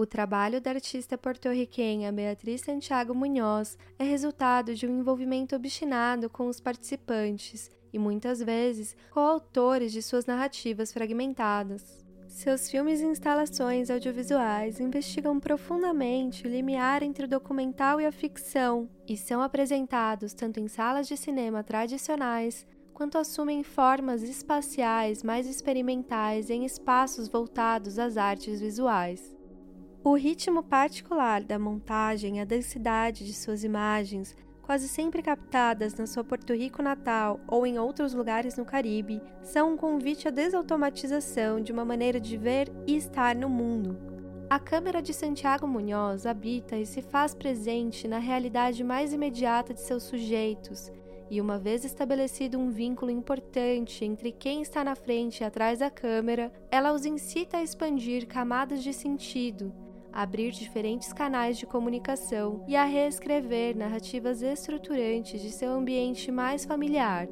O trabalho da artista porto-riquenha Beatriz Santiago Munhoz é resultado de um envolvimento obstinado com os participantes e muitas vezes coautores de suas narrativas fragmentadas. Seus filmes e instalações audiovisuais investigam profundamente o limiar entre o documental e a ficção e são apresentados tanto em salas de cinema tradicionais quanto assumem formas espaciais mais experimentais em espaços voltados às artes visuais. O ritmo particular da montagem e a densidade de suas imagens, quase sempre captadas na sua Porto Rico natal ou em outros lugares no Caribe, são um convite à desautomatização de uma maneira de ver e estar no mundo. A câmera de Santiago Munhoz habita e se faz presente na realidade mais imediata de seus sujeitos, e uma vez estabelecido um vínculo importante entre quem está na frente e atrás da câmera, ela os incita a expandir camadas de sentido, abrir diferentes canais de comunicação e a reescrever narrativas estruturantes de seu ambiente mais familiar.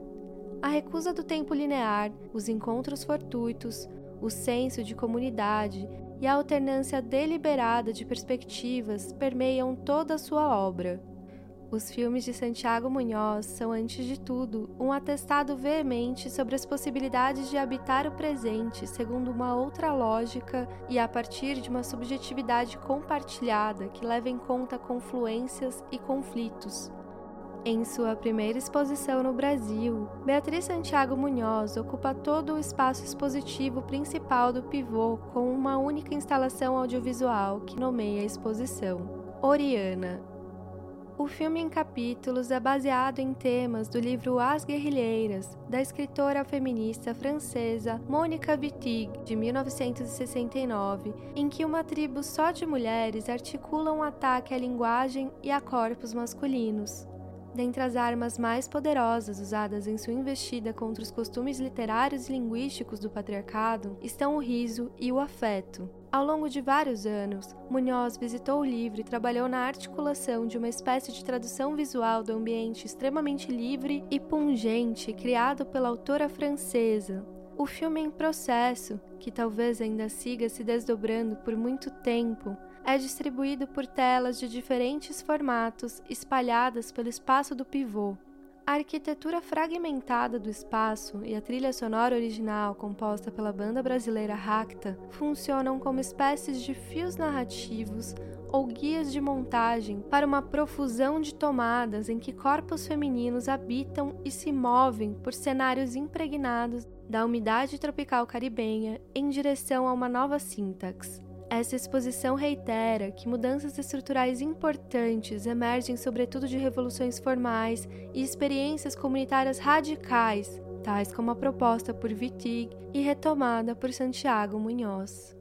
A recusa do tempo linear, os encontros fortuitos, o senso de comunidade e a alternância deliberada de perspectivas permeiam toda a sua obra. Os filmes de Santiago Munhoz são, antes de tudo, um atestado veemente sobre as possibilidades de habitar o presente segundo uma outra lógica e a partir de uma subjetividade compartilhada que leva em conta confluências e conflitos. Em sua primeira exposição no Brasil, Beatriz Santiago Munhoz ocupa todo o espaço expositivo principal do pivô com uma única instalação audiovisual que nomeia a exposição. Oriana, o filme em capítulos é baseado em temas do livro As Guerrilheiras, da escritora feminista francesa Mônica Wittig, de 1969, em que uma tribo só de mulheres articula um ataque à linguagem e a corpos masculinos. Dentre as armas mais poderosas usadas em sua investida contra os costumes literários e linguísticos do patriarcado estão o riso e o afeto. Ao longo de vários anos, Munhoz visitou o livro e trabalhou na articulação de uma espécie de tradução visual do ambiente extremamente livre e pungente criado pela autora francesa. O filme em processo, que talvez ainda siga se desdobrando por muito tempo, é distribuído por telas de diferentes formatos espalhadas pelo espaço do pivô. A arquitetura fragmentada do espaço e a trilha sonora original composta pela banda brasileira Racta funcionam como espécies de fios narrativos ou guias de montagem para uma profusão de tomadas em que corpos femininos habitam e se movem por cenários impregnados da umidade tropical caribenha em direção a uma nova sintaxe. Essa exposição reitera que mudanças estruturais importantes emergem sobretudo de revoluções formais e experiências comunitárias radicais, tais como a proposta por Wittig e retomada por Santiago Munhoz.